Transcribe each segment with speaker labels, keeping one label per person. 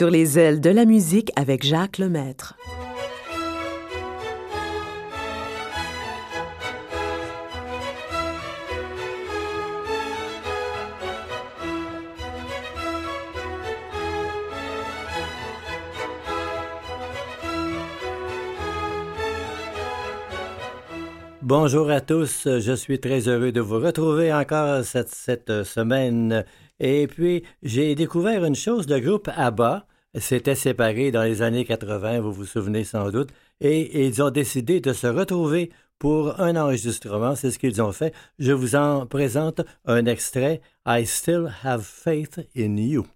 Speaker 1: Sur les ailes de la musique avec Jacques Lemaître.
Speaker 2: Bonjour à tous, je suis très heureux de vous retrouver encore cette, semaine. Et puis, j'ai découvert une chose, le groupe ABBA s'était séparé dans les années 80, vous vous souvenez sans doute, et, ils ont décidé de se retrouver pour un enregistrement, c'est ce qu'ils ont fait. Je vous en présente un extrait, I Still Have Faith in You.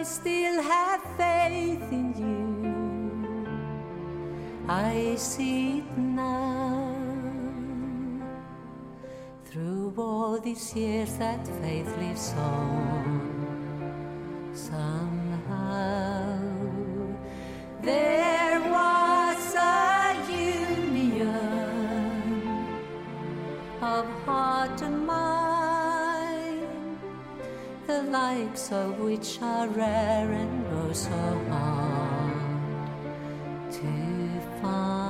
Speaker 3: I still have faith in you. I see it now. Through all these years, that faith lives on. Somehow, there was a union of heart and mind the likes of which are rare and oh so hard to find.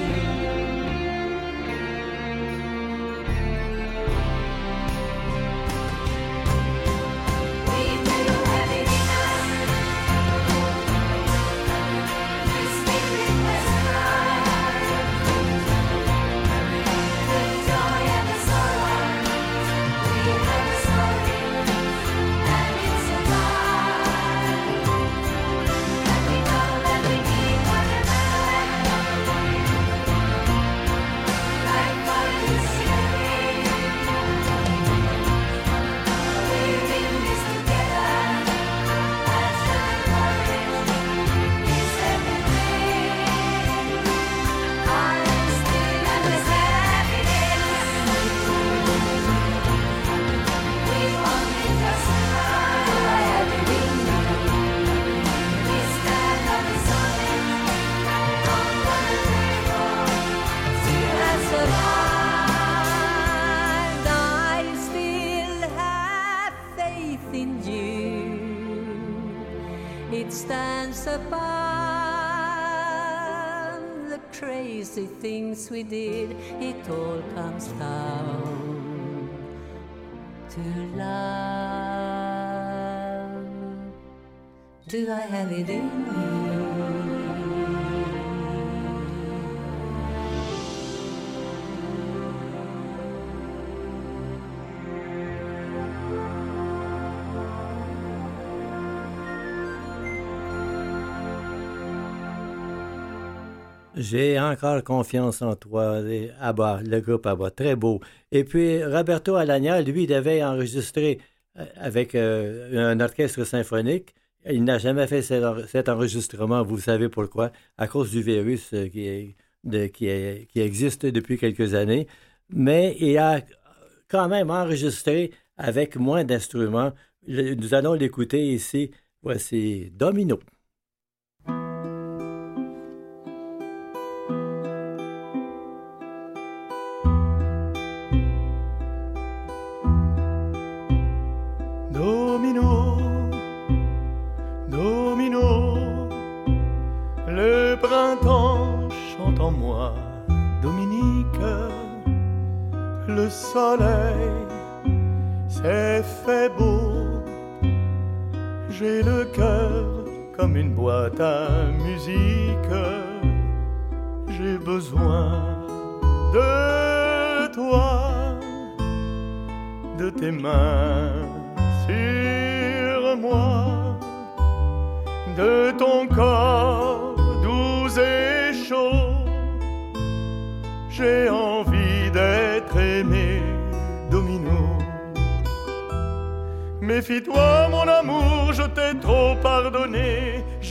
Speaker 3: Crazy things we did. It all comes down to love. Do I have it in me?
Speaker 2: J'ai encore confiance en toi, Abba, le groupe Abba, très beau. Et puis Roberto Alagna, lui, devait enregistrer euh, avec euh, un orchestre symphonique. Il n'a jamais fait cet enregistrement, vous savez pourquoi, à cause du virus euh, qui existe depuis quelques années. Mais il a quand même enregistré avec moins d'instruments. Nous allons l'écouter ici. Voici Domino.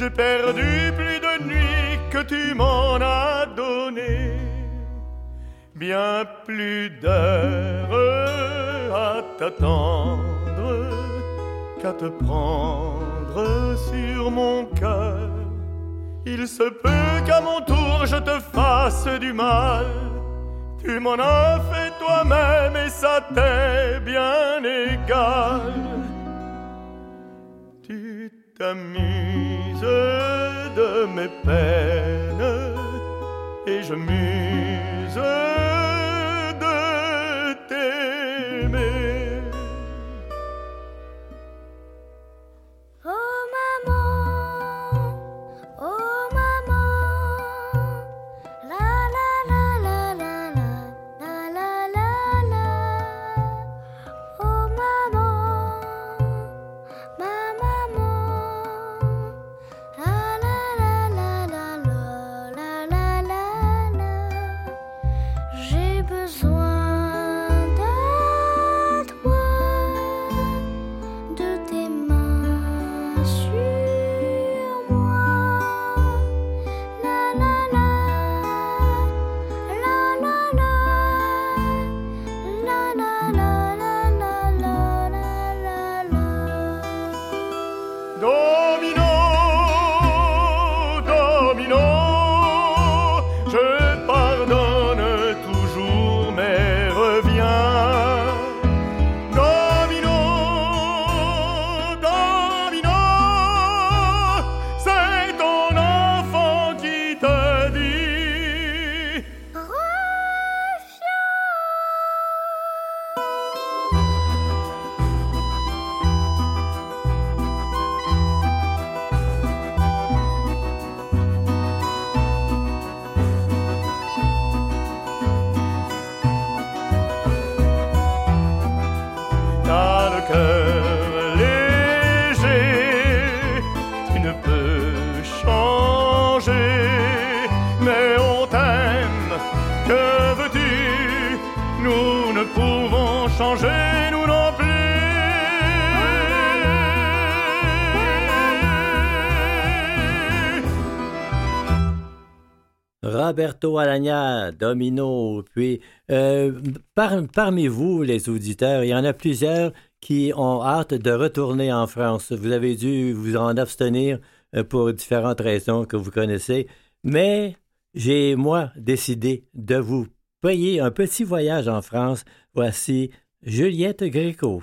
Speaker 4: J'ai perdu plus de nuits que tu m'en as donné. Bien plus d'heures à t'attendre qu'à te prendre sur mon cœur. Il se peut qu'à mon tour je te fasse du mal. Tu m'en as fait toi-même et ça t'est bien égal. De mes peines et je muse
Speaker 2: Roberto Alagna, Domino, puis euh, parmi vous, les auditeurs, il y en a plusieurs qui ont hâte de retourner en France. Vous avez dû vous en abstenir euh, pour différentes raisons que vous connaissez, mais j'ai, moi, décidé de vous payer un petit voyage en France. Voici Juliette Gréco.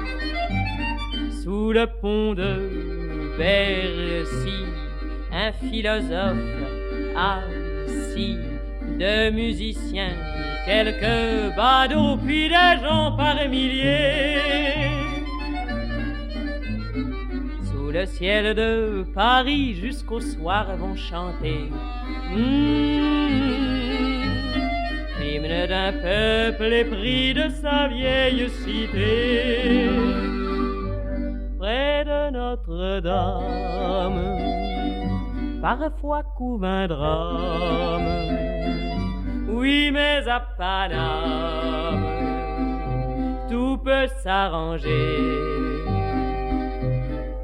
Speaker 5: Sous le pont de Bercy, un philosophe assis, deux musiciens, quelques badauds, puis des gens par milliers. Sous le ciel de Paris, jusqu'au soir vont chanter. Mmh l'hymne d'un peuple épris de sa vieille cité. Près de Notre-Dame, parfois couvre un drame. Oui, mais à Paname, tout peut s'arranger.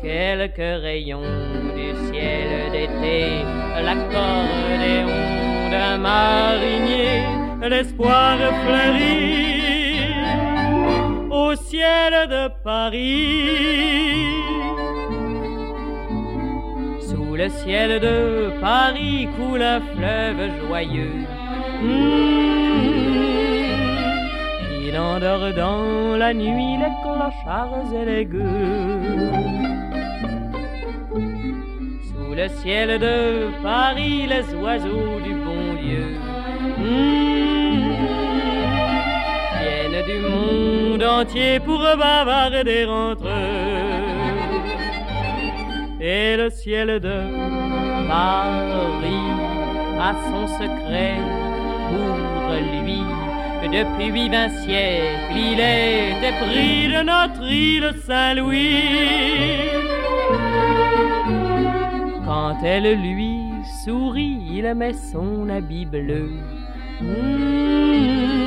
Speaker 5: Quelques rayons du ciel d'été, l'accordéon d'un marinier l'espoir fleurit au ciel de Paris. Sous le ciel de Paris coule un fleuve joyeux. Mmh. Il endort dans la nuit les clochards et les gueux. Sous le ciel de Paris, les oiseaux du bon Dieu. Viennent du monde entier pour bavarder entre eux. Et le ciel de Paris a son secret pour lui. Depuis vingt siècles, il est épris de notre île Saint-Louis. Quand elle lui sourit, il met son habit bleu. Mmh.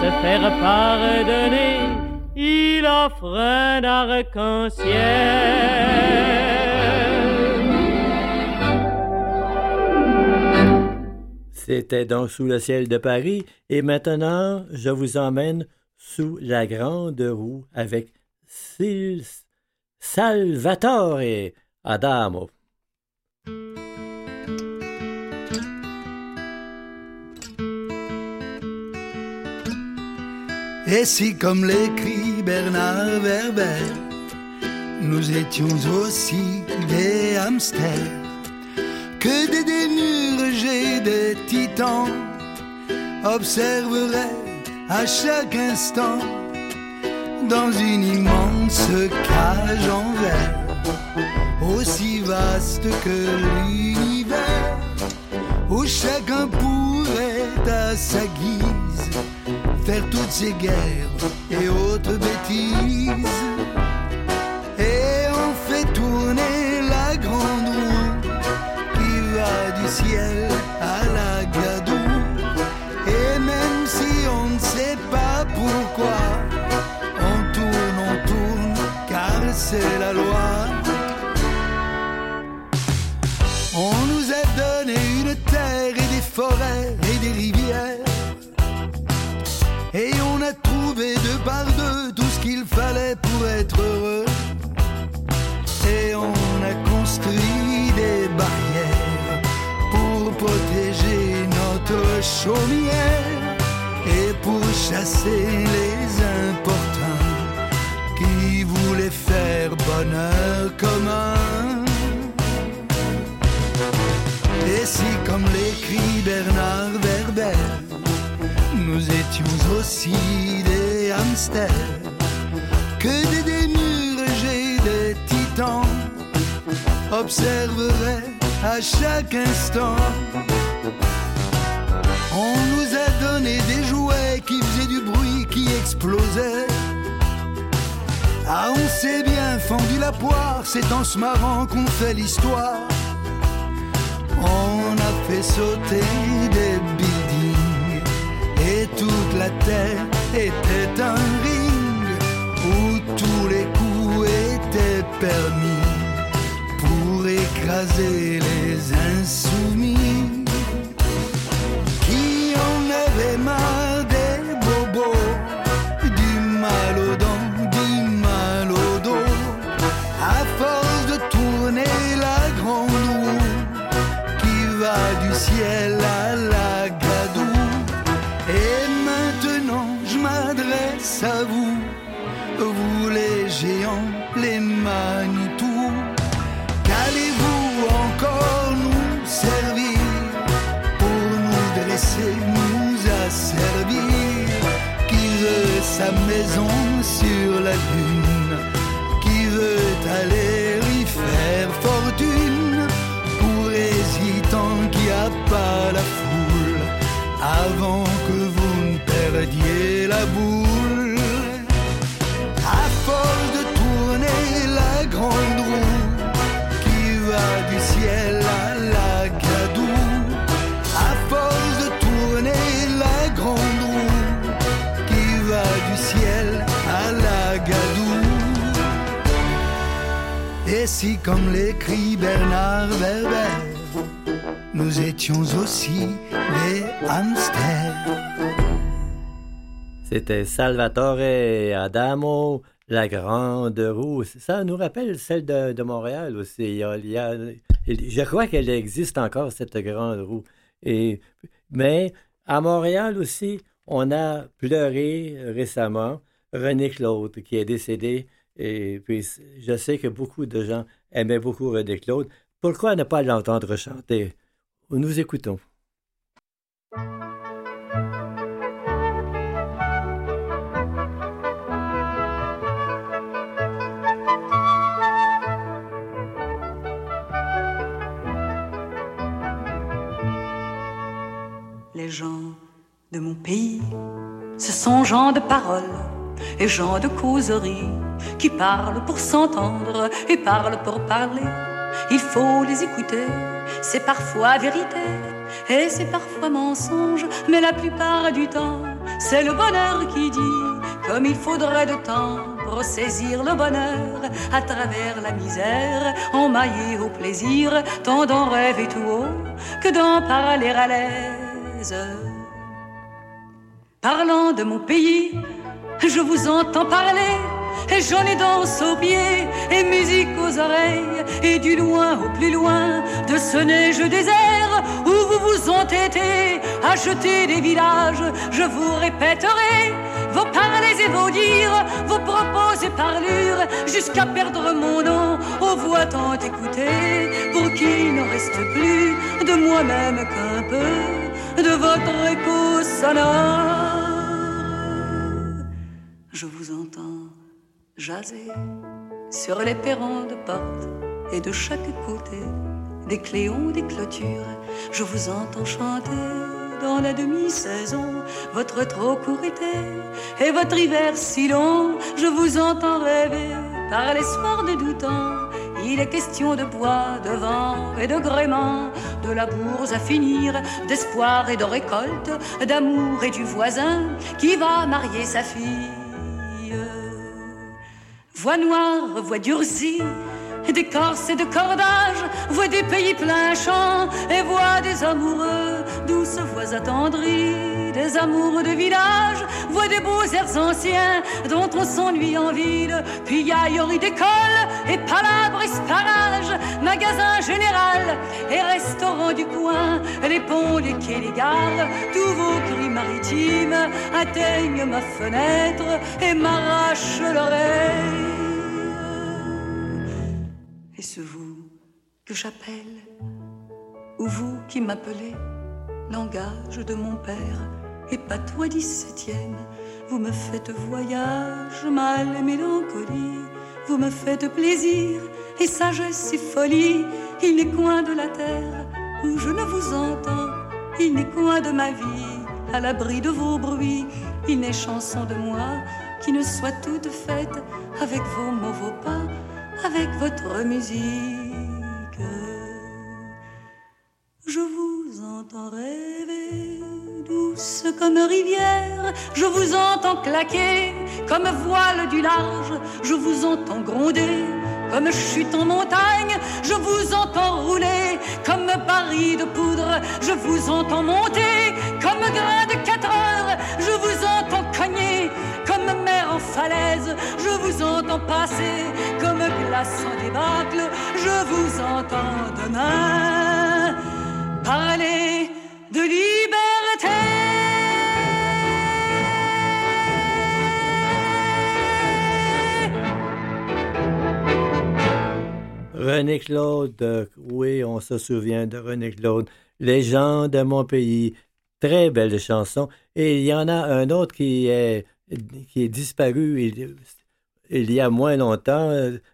Speaker 5: Se faire pardonner, il offre un arc-en-ciel.
Speaker 2: C'était donc sous le ciel de Paris, et maintenant je vous emmène sous la grande roue avec Sil Salvatore Adamo.
Speaker 6: Et si, comme l'écrit Bernard Werber, nous étions aussi des hamsters, que des dénurgés des titans observeraient à chaque instant dans une immense cage en verre, aussi vaste que l'univers, où chacun pourrait à sa guise faire toutes ces guerres et autres bêtises. Et on fait tourner la grande roue qui va du ciel Et on a construit des barrières pour protéger notre chaumière et pour chasser les importuns qui voulaient faire bonheur commun. Et si, comme l'écrit Bernard Werber, nous étions aussi des hamsters, que des démurgés, des titans observeraient à chaque instant. On nous a donné des jouets qui faisaient du bruit, qui explosaient. Ah, on s'est bien fendu la poire, c'est en se marrant qu'on fait l'histoire. On a fait sauter des buildings et toute la terre était un rire tous les coups étaient permis pour écraser les insoumis qui en avaient marre des bobos, du mal aux dents, du mal au dos, à force de tourner la grande roue qui va du ciel à la gadoue. Et maintenant je m'adresse à vous, vous les géants, les Manitou. Qu'allez-vous encore nous servir pour nous dresser, nous asservir? Qui veut sa maison sur la lune Qui veut aller y faire fortune? Pour hésitant qui a pas la foule Avant que vous ne perdiez la boule comme l'écrit Bernard Werber, nous étions aussi des hamsters.
Speaker 2: C'était Salvatore Adamo, la grande roue. Ça nous rappelle celle de, Montréal aussi. Il y a- je crois qu'elle existe encore, cette grande roue. Et, mais à Montréal aussi, on a pleuré récemment René Claude, qui est décédé. Et puis, je sais que beaucoup de gens aimaient beaucoup René Claude. Pourquoi ne pas l'entendre chanter? Nous écoutons.
Speaker 7: Les gens de mon pays, ce sont gens de parole et gens de causerie qui parlent pour s'entendre et parlent pour parler. Il faut les écouter, c'est parfois vérité et c'est parfois mensonge, mais la plupart du temps, c'est le bonheur qui dit comme il faudrait de temps pour saisir le bonheur à travers la misère, emmaillé au plaisir, tant d'en rêver tout haut que d'en parler à l'aise. Parlant de mon pays, je vous entends parler, et j'en ai danse aux pieds, et musique aux oreilles, et du loin au plus loin de ce neige désert où vous vous entêtez à jeter des villages, je vous répéterai vos parlers et vos dires, vos propos et parlures, jusqu'à perdre mon nom aux voix tant écoutées, pour qu'il ne reste plus de moi-même qu'un peu de votre écho sonore. Je vous entends jaser sur les perrons de porte et de chaque côté des cléons, des clôtures. Je vous entends chanter dans la demi-saison votre trop court été et votre hiver si long. Je vous entends rêver par les soirs de temps. Il est question de bois, de vent et de gréement, de la bourse à finir, d'espoir et de récolte, d'amour et du voisin qui va marier sa fille. Voix noire, voix durcie, d'écorce et de cordage, voix des pays plein champ, et voix des amoureux, douces voix attendries, des amours de village, voix des beaux airs anciens, dont on s'ennuie en ville, puis aillerie d'école, et palabres esparage, magasin général, et restaurant du coin, les ponts, les quais, les gares, tous vos cris maritimes atteignent ma fenêtre et m'arrachent l'oreille. Vous que j'appelle Ou vous qui m'appelez Langage de mon père et patois dix-septième Vous me faites voyage, mal et mélancolie vous me faites plaisir, et sagesse et folie, il n'est coin de la terre où je ne vous entends, il n'est coin de ma vie, à l'abri de vos bruits, il n'est chanson de moi qui ne soit toute faite avec vos mots, vos pas, avec votre musique. Je vous entends rêver, douce comme rivière, je vous entends claquer comme voile du large, je vous entends gronder comme chute en montagne, je vous entends rouler comme Paris de poudre, je vous entends monter comme grain de quatre heures, je vous entends comme mer en falaise, je vous entends passer comme glace en débâcle, je vous entends demain parler de liberté.
Speaker 2: René Claude, oui, on se souvient de René Claude, légende de mon pays, très belle chanson. Et il y en a un autre qui est, qui est disparu il, il y a moins longtemps,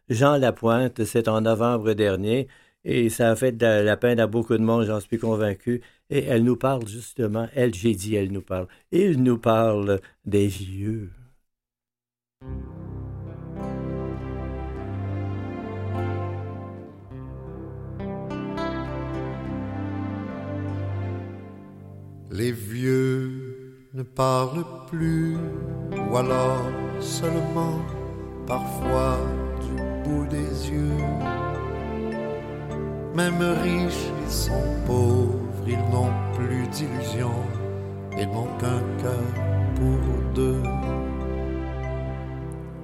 Speaker 2: Jean Lapointe, c'est en novembre dernier, et ça a fait de la peine à beaucoup de monde, j'en suis convaincu. Et elle nous parle justement, elle, j'ai dit, elle nous parle. Il nous parle des vieux.
Speaker 8: Les vieux ne parlent plus, ou alors seulement parfois du bout des yeux. Même riches, ils sont pauvres, ils n'ont plus d'illusions, ils n'ont qu'un cœur pour deux.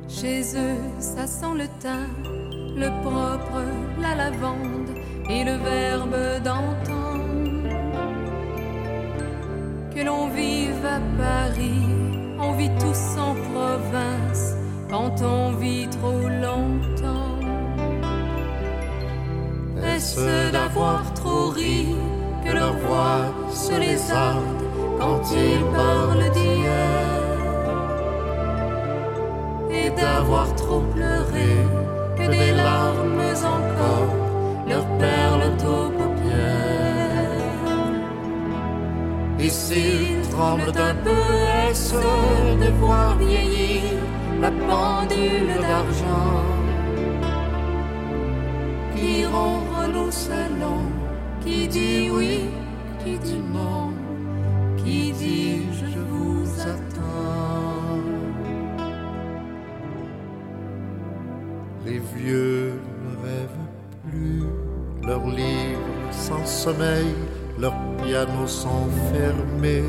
Speaker 9: Chez eux, ça sent le thym, le propre, la lavande et le verbe d'antan que l'on vive à Paris, on vit tous en province quand on vit trop longtemps. Est-ce d'avoir trop ri que leur voix se lézarde quand ils parlent d'hier? Et d'avoir trop pleuré que des larmes encore leur perlent aux Et s'il tremble d'un peu, de voir vieillir la pendule d'argent qui ronronne au salon, qui dit oui, qui dit non, qui dit je vous attends.
Speaker 8: Les vieux ne rêvent plus, leurs livres sans sommeil leurs pianos sont fermés.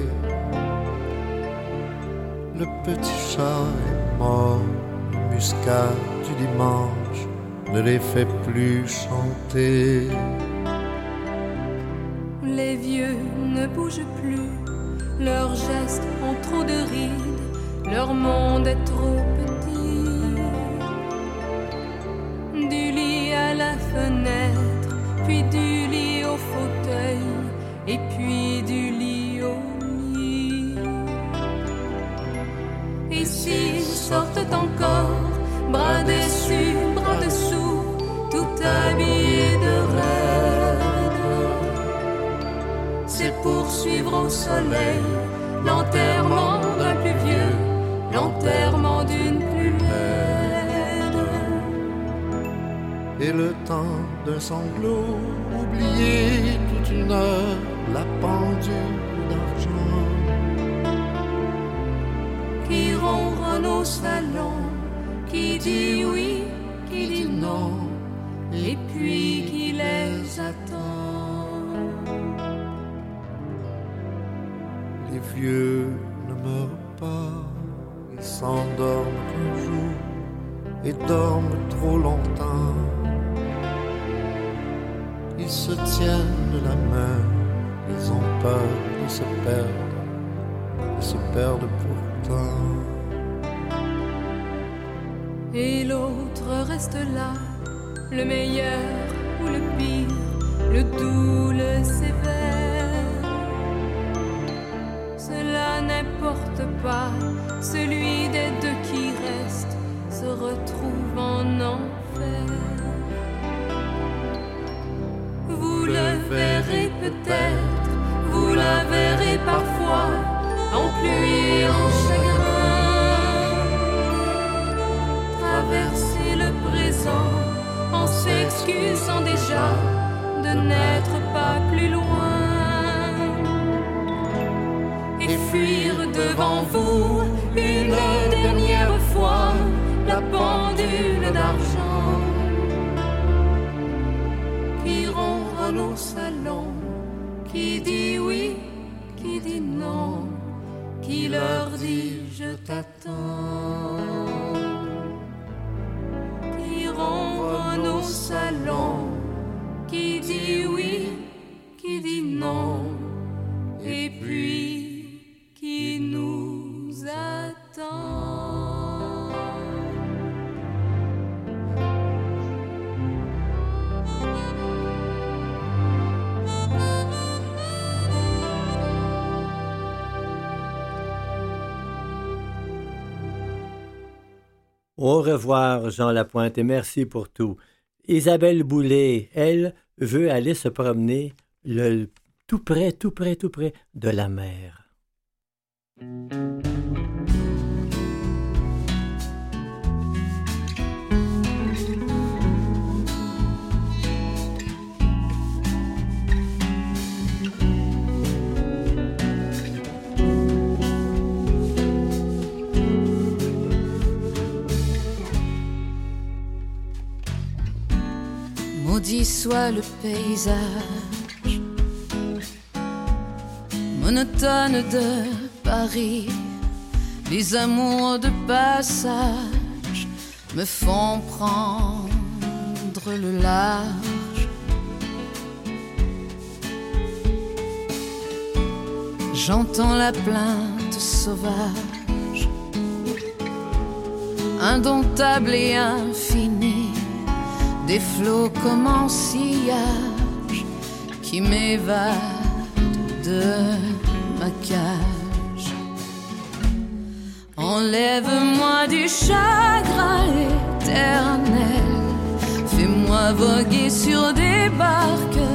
Speaker 8: Le petit chat est mort, muscat du dimanche ne les fait plus chanter.
Speaker 9: Les vieux ne bougent plus, leurs gestes ont trop de rides, leur monde est trop petit. Du lit à la fenêtre, puis du lit au fauteuil et puis Sortent encore, bras dessus, bras dessous, tout habillés de rêve, c'est pour suivre au soleil l'enterrement d'un plus vieux, l'enterrement d'une plus laide.
Speaker 8: Et le temps d'un sanglot oublié toute une heure la pendule
Speaker 9: qui dit oui, qui dit non, et puis qui les attend.
Speaker 8: Les vieux ne meurent pas, ils s'endorment un jour et dorment trop longtemps. Ils se tiennent la main ils ont peur de se perdre, de se perdre pourtant.
Speaker 9: Et l'autre reste là, le meilleur ou le pire, le doux, le sévère. Cela n'importe pas, celui des deux qui reste, ce
Speaker 10: retrouve en enfer.
Speaker 2: Jean Lapointe, et merci pour tout. Isabelle Boulet, elle, veut aller se promener le, tout près, tout près, tout près de la mer.
Speaker 10: Maudit soit le paysage monotone de Paris. Les amours de passage me font prendre le large. J'entends la plainte sauvage, indomptable et infinie des flots comme en sillage qui m'évadent de ma cage. Enlève-moi du chagrin éternel, fais-moi voguer sur des barques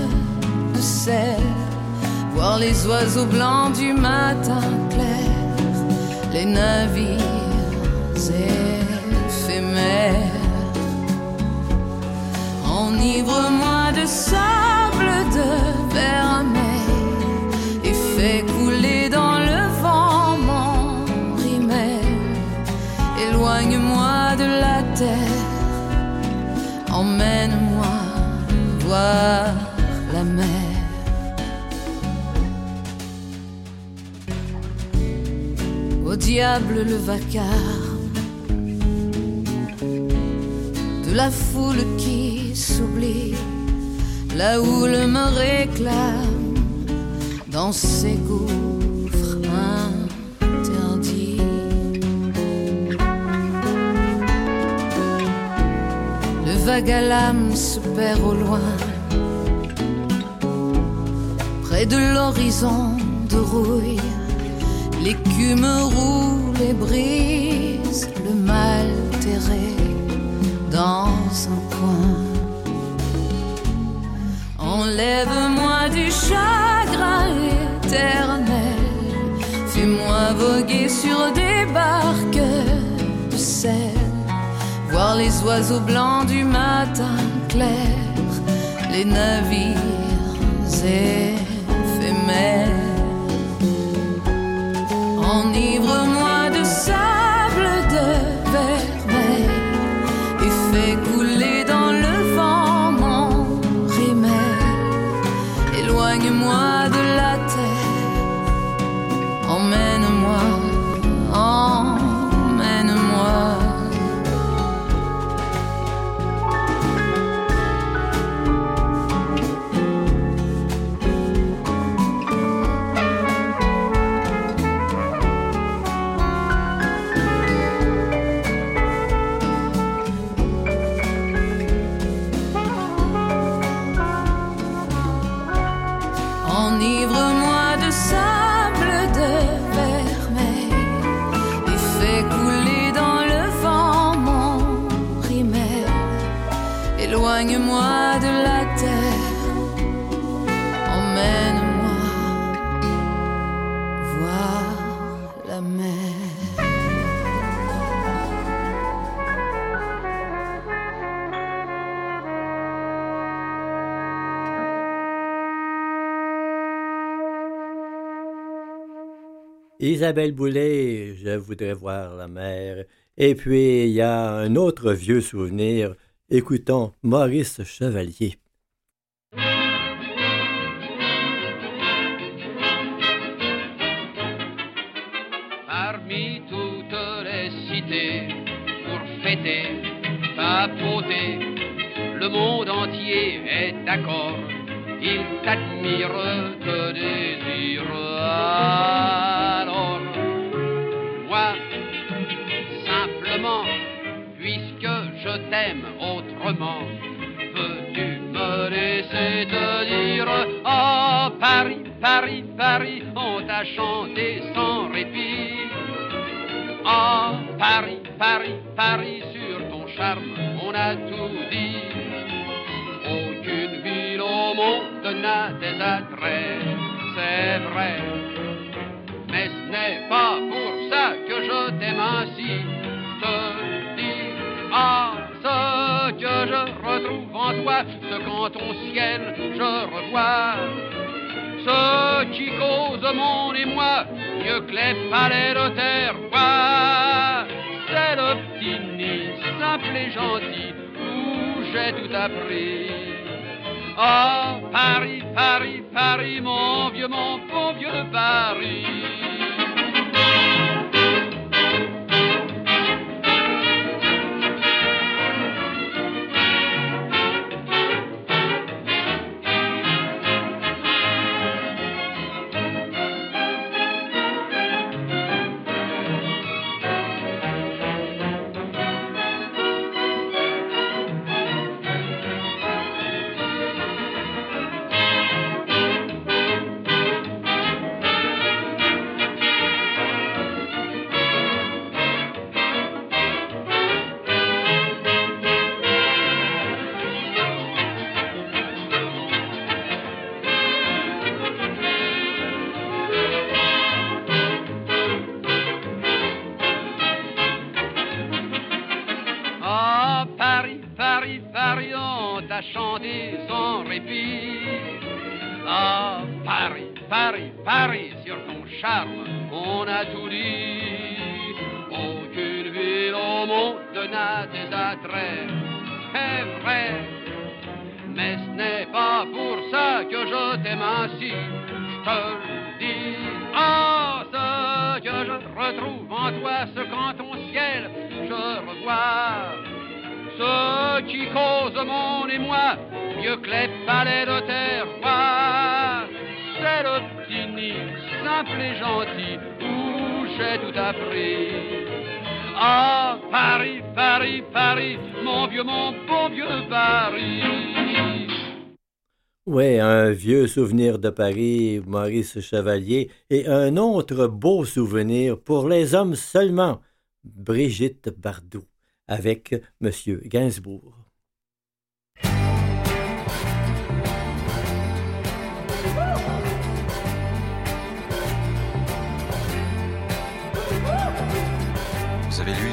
Speaker 10: de sel, voir les oiseaux blancs du matin clair, les navires Enivre-moi de sable de vermeil et fais couler dans le vent mon rimel. Éloigne-moi de la terre, emmène-moi voir la mer. Au diable le vacarme de la foule qui s'oublie, la houle me réclame dans ses gouffres interdits. Le vague à l'âme se perd au loin, près de l'horizon de rouille. L'écume roule et brise le mal terré dans un coin. Enlève-moi du chagrin éternel, fais-moi voguer sur des barques de sel, voir les oiseaux blancs du matin clair, les navires éphémères.
Speaker 2: Isabelle Boulay, je voudrais voir la mer. Et puis, il y a un autre vieux souvenir. Écoutons Maurice Chevalier.
Speaker 11: Parmi toutes les cités, pour fêter, papoter, le monde entier est d'accord. Il t'admire, t'aime autrement, peux-tu me laisser te dire Oh Paris, Paris, Paris, on t'a chanté sans répit. Oh Paris, Paris, Paris, sur ton charme, on a tout dit. Aucune ville au monde n'a des attraits, c'est vrai. Mais ce n'est pas pour ça que je t'aime ainsi. Te dis, ah, que je retrouve en toi, ce qu'en ton ciel je revois. Ce qui cause mon émoi, mieux que les palais de terre. C'est le petit nid, simple et gentil, où j'ai tout appris. Oh, Paris, Paris, Paris, mon vieux, mon bon vieux Paris. Ah, Paris, Paris, Paris, mon vieux, mon bon vieux Paris.
Speaker 2: Oui, un vieux souvenir de Paris, Maurice Chevalier, et un autre beau souvenir pour les hommes seulement, Brigitte Bardot, avec Monsieur Gainsbourg.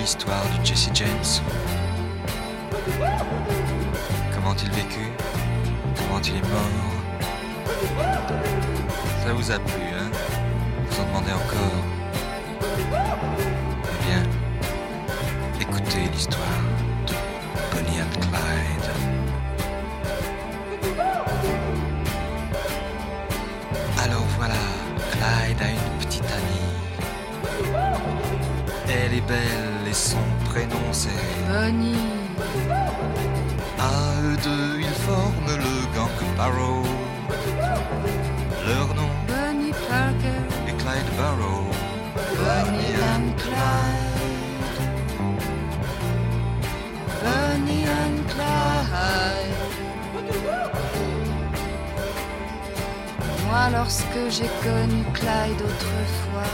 Speaker 12: L'histoire de Jesse James. Comment il vécut? Comment il est mort? Ça vous a plu, hein? Vous en demandez encore? Eh bien, écoutez l'histoire de Bonnie and Clyde. Alors voilà, Clyde a une petite amie. Elle est belle et son prénom c'est
Speaker 9: Bonnie,
Speaker 12: À eux deux, ils forment le gang Barrow. Leur nom
Speaker 9: Bonnie Parker,
Speaker 12: est Clyde Barrow.
Speaker 9: Bonnie and Clyde. Bonnie and Clyde. Moi, lorsque j'ai connu Clyde autrefois,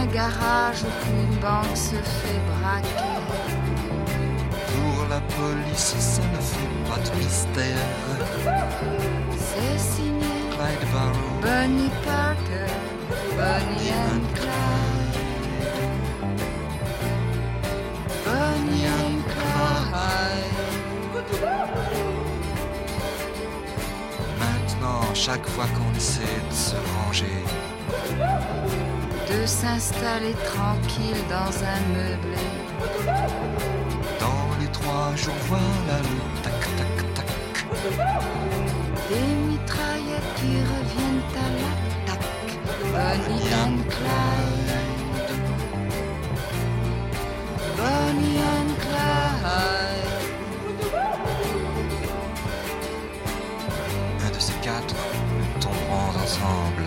Speaker 13: Qu'un garage ou qu'une banque se fait braquer.
Speaker 12: pour la police, ça ne fait pas de mystère.
Speaker 13: C'est signé
Speaker 12: Clyde Barrow,
Speaker 13: Bonnie Parker. Bonnie and Clyde. Bonnie and Clyde.
Speaker 12: maintenant, chaque fois qu'on essaie de se ranger,
Speaker 13: De s'installer tranquille dans un meublé.
Speaker 12: dans les trois jours, voilà le tac tac tac.
Speaker 13: Des mitraillettes qui reviennent à l'attaque. Bonnie and Clyde. Bonnie and Clyde.
Speaker 12: Un de ces quatre, nous tomberons ensemble.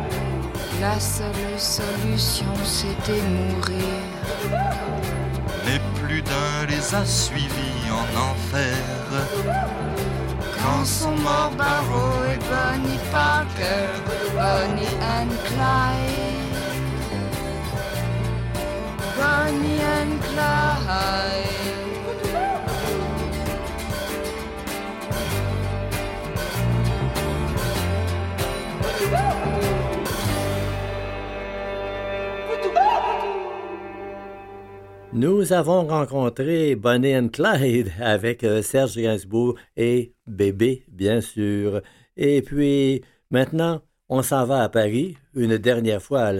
Speaker 13: La seule solution, c'était mourir.
Speaker 12: Mais plus d'un les a suivis en enfer.
Speaker 13: Quand sont morts Barrow et Bonnie Parker, Bonnie and Clyde. Bonnie and
Speaker 2: Nous avons rencontré Bonnie and Clyde avec euh, Serge Gainsbourg et Bébé, bien sûr. Et puis, maintenant, on s'en va à Paris. Une dernière fois,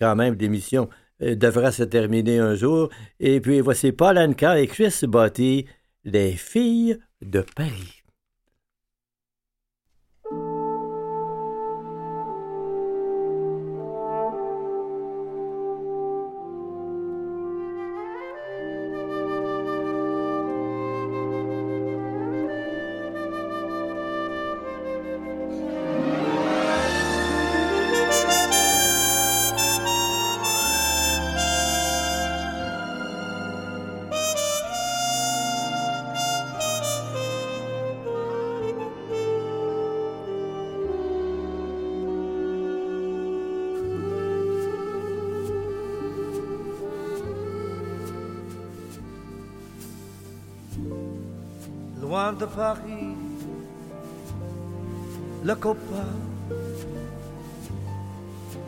Speaker 2: quand même, l'émission euh, devra se terminer un jour. Et puis, voici Paul Anka et Chris Botti, les filles de Paris.
Speaker 14: Paris, le copain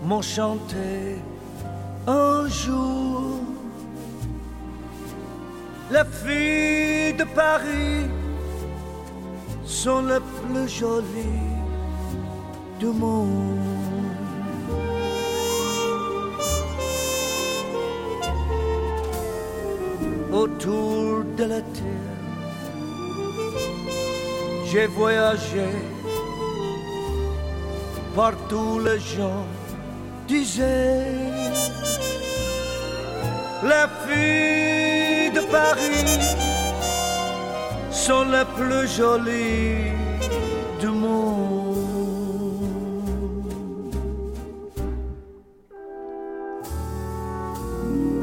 Speaker 14: m'ont chanté un jour. Les filles de Paris sont les plus jolies du monde. Autour de la terre, j'ai voyagé partout les gens disaient les filles de Paris sont les plus jolies du monde.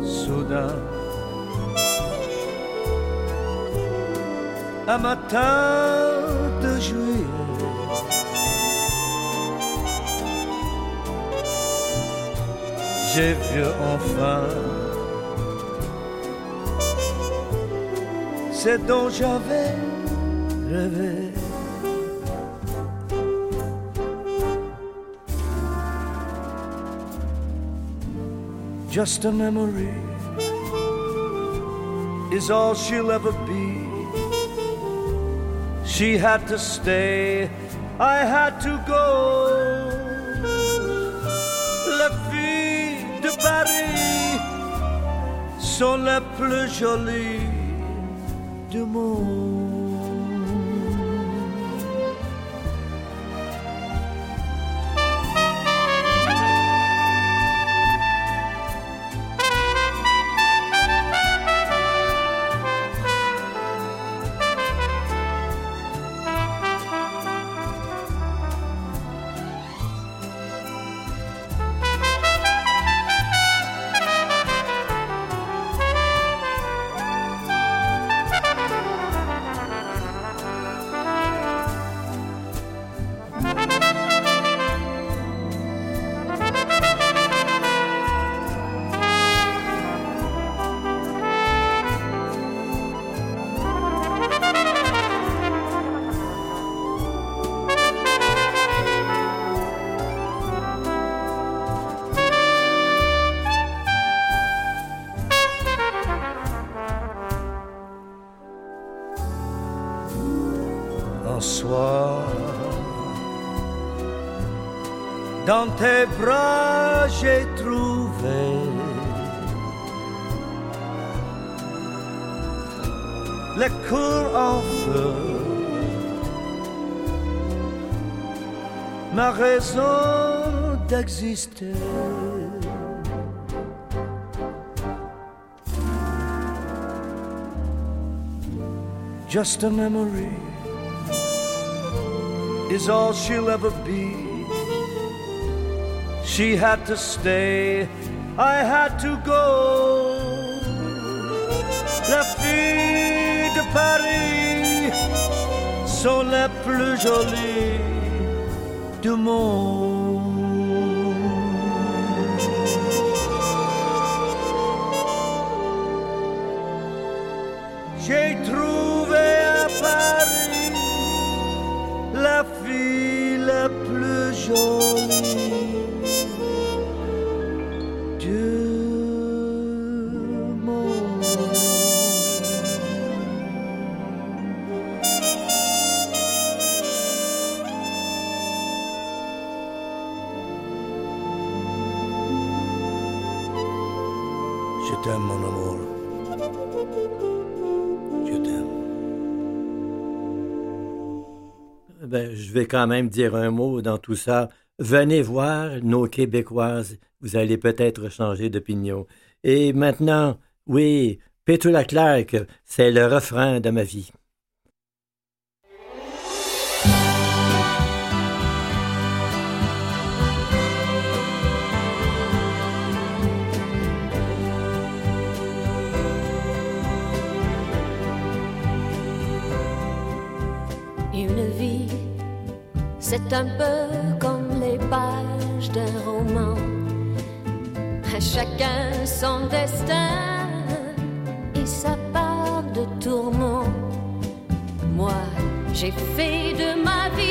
Speaker 14: Soudain, un matin j'ai vu enfin ce dont j'avais rêvé. just a memory is all she'll ever be. She had to stay, I had to go. Les filles de Paris sont les plus jolies du monde. Raison d'exister. Just a memory is all she'll ever be. She had to stay, I had to go. La fille de Paris sont les plus jolies du monde.
Speaker 2: Ben, je vais quand même dire un mot dans tout ça. Venez voir nos Québécoises. Vous allez peut-être changer d'opinion. Et maintenant, oui, Petula Clark, c'est le refrain de ma vie.
Speaker 3: C'est un peu comme les pages d'un roman. À chacun son destin et sa part de tourment. Moi, j'ai fait de ma vie,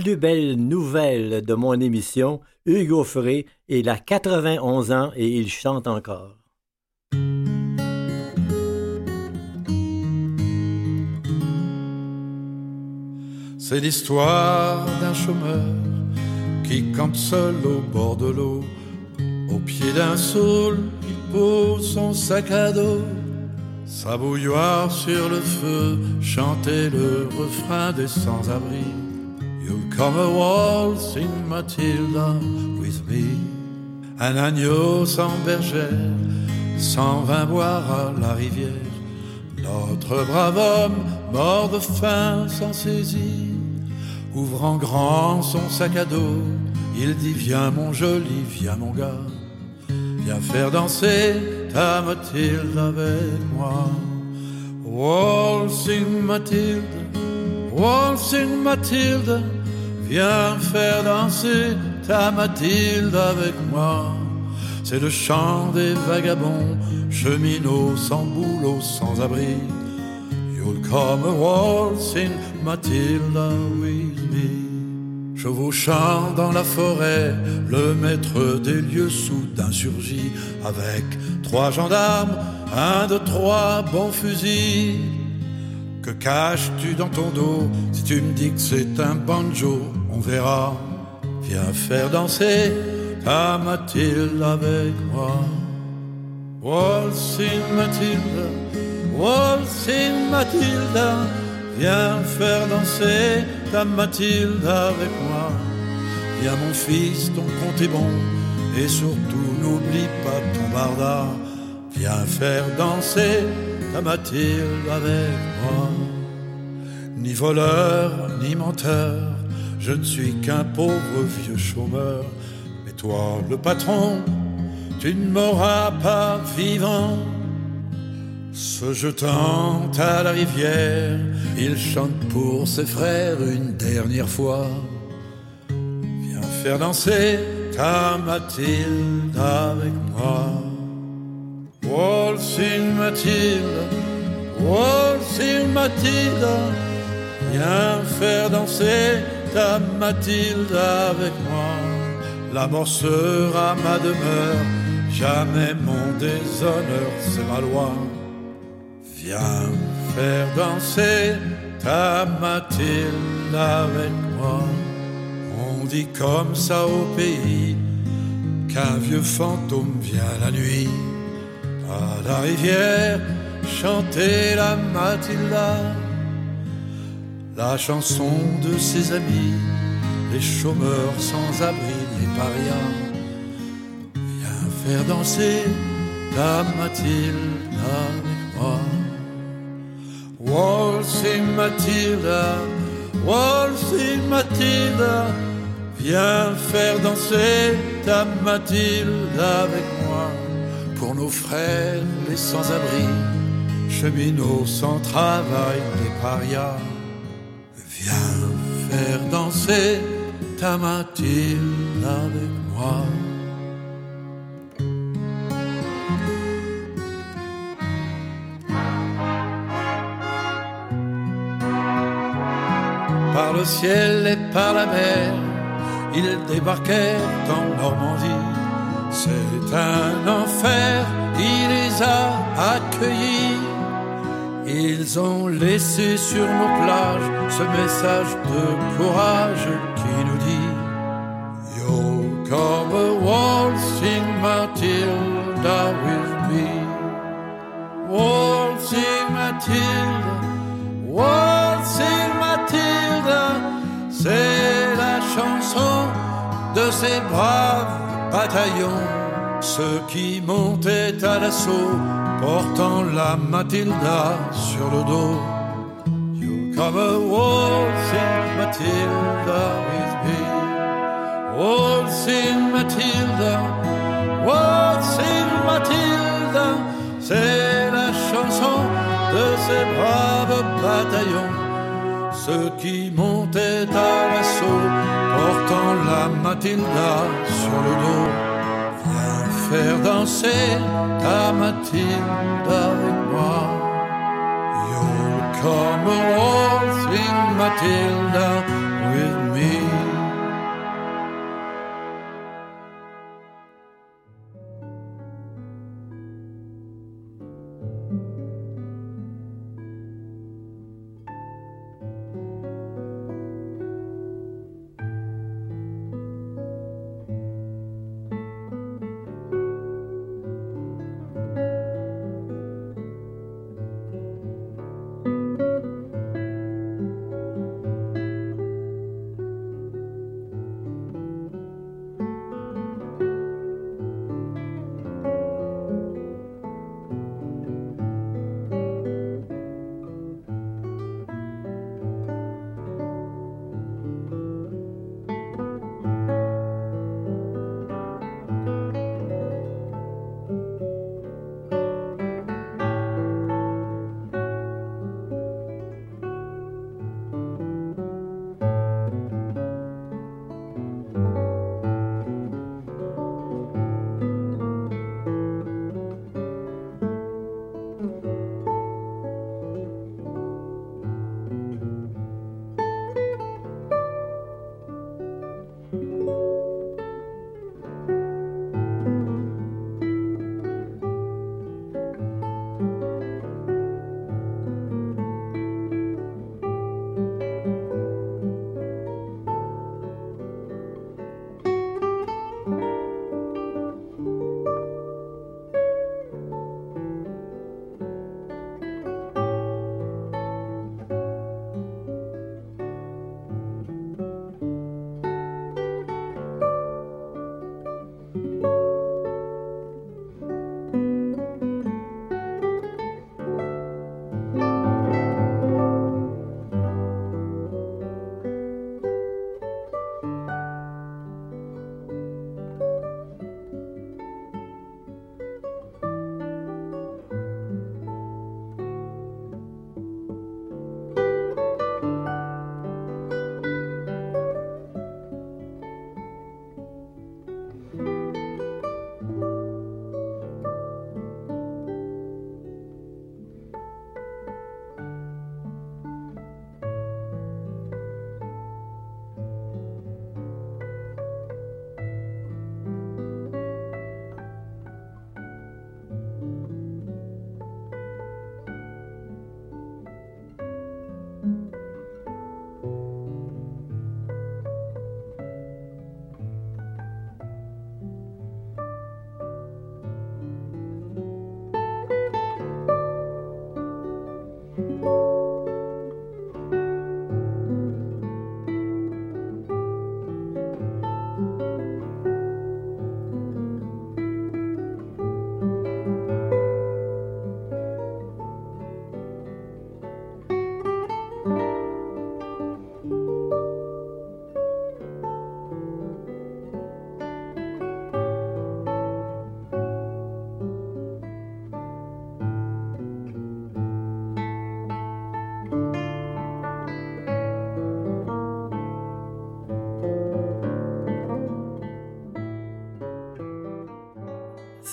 Speaker 2: plus belle nouvelle de mon émission, Hugo Frey, il a 91 ans et il chante encore.
Speaker 15: C'est l'histoire d'un chômeur qui campe seul au bord de l'eau. Au pied d'un saule, il pose son sac à dos. Sa bouilloire sur le feu, chanter le refrain des sans-abri. You'll come a waltzing Matilda with me. Un agneau sans bergère, s'en vint boire à la rivière. Notre brave homme, mort de faim, s'en saisit. Ouvrant grand son sac à dos, il dit Viens mon joli, viens mon gars, viens faire danser ta Mathilde avec moi. Waltzing Mathilde, waltzing Mathilde, viens faire danser ta Mathilde avec moi. C'est le chant des vagabonds, cheminots sans boulot, sans abri. You'll come waltzing Mathilda with me. Chante dans la forêt, le maître des lieux soudain surgit avec trois gendarmes, un de trois bons fusils. Que caches-tu dans ton dos si tu me dis que c'est un banjo? On verra. Viens faire danser ta Mathilde avec moi. Waltzing Mathilda, waltzing Mathilda, viens faire danser ta Mathilde avec moi. Viens mon fils, ton compte est bon, et surtout n'oublie pas ton barda. Viens faire danser ta Mathilde avec moi. Ni voleur, ni menteur, je ne suis qu'un pauvre vieux chômeur. Mais toi, le patron, tu ne m'auras pas vivant. Se jetant à la rivière, il chante pour ses frères une dernière fois. Viens faire danser ta Mathilde avec moi. Waltzing Mathilde, waltzing Mathilde, viens faire danser ta Mathilde avec moi. La mort sera ma demeure, jamais mon déshonneur, c'est ma loi. Viens faire danser ta Mathilde avec moi. On dit comme ça au pays qu'un vieux fantôme vient la nuit à la rivière chanter la Mathilda, la chanson de ses amis, les chômeurs sans abri, les parias. Viens faire danser ta Mathilde avec moi. Waltzing Mathilda, waltzing Mathilda, viens faire danser ta Mathilde avec moi. Pour nos frères, les sans-abri, cheminots sans travail, les parias, viens faire danser ta Mathilde avec moi. Par le ciel et par la mer, ils débarquèrent en Normandie. C'est un enfer, il les a accueillis. Ils ont laissé sur nos plages ce message de courage qui nous dit You'll come waltzing Matilda with me. Waltzing Matilda, waltzing Matilda, c'est la chanson de ces braves bataillons, ceux qui montaient à l'assaut, portant la Matilda sur le dos. You come a waltzing Matilda with me, waltzing Matilda, waltzing Matilda, c'est la chanson de ces braves bataillons, ceux qui montaient à l'assaut, portant la Matilda sur le dos. Viens faire danser ta Matilda avec moi. You'll come a waltzing Matilda with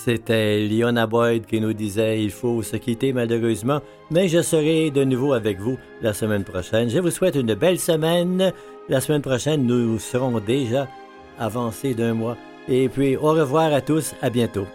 Speaker 2: C'était Liona Boyd qui nous disait il faut se quitter malheureusement, mais je serai de nouveau avec vous la semaine prochaine. Je vous souhaite une belle semaine. La semaine prochaine, nous serons déjà avancés d'un mois. Et puis, au revoir à tous, à bientôt.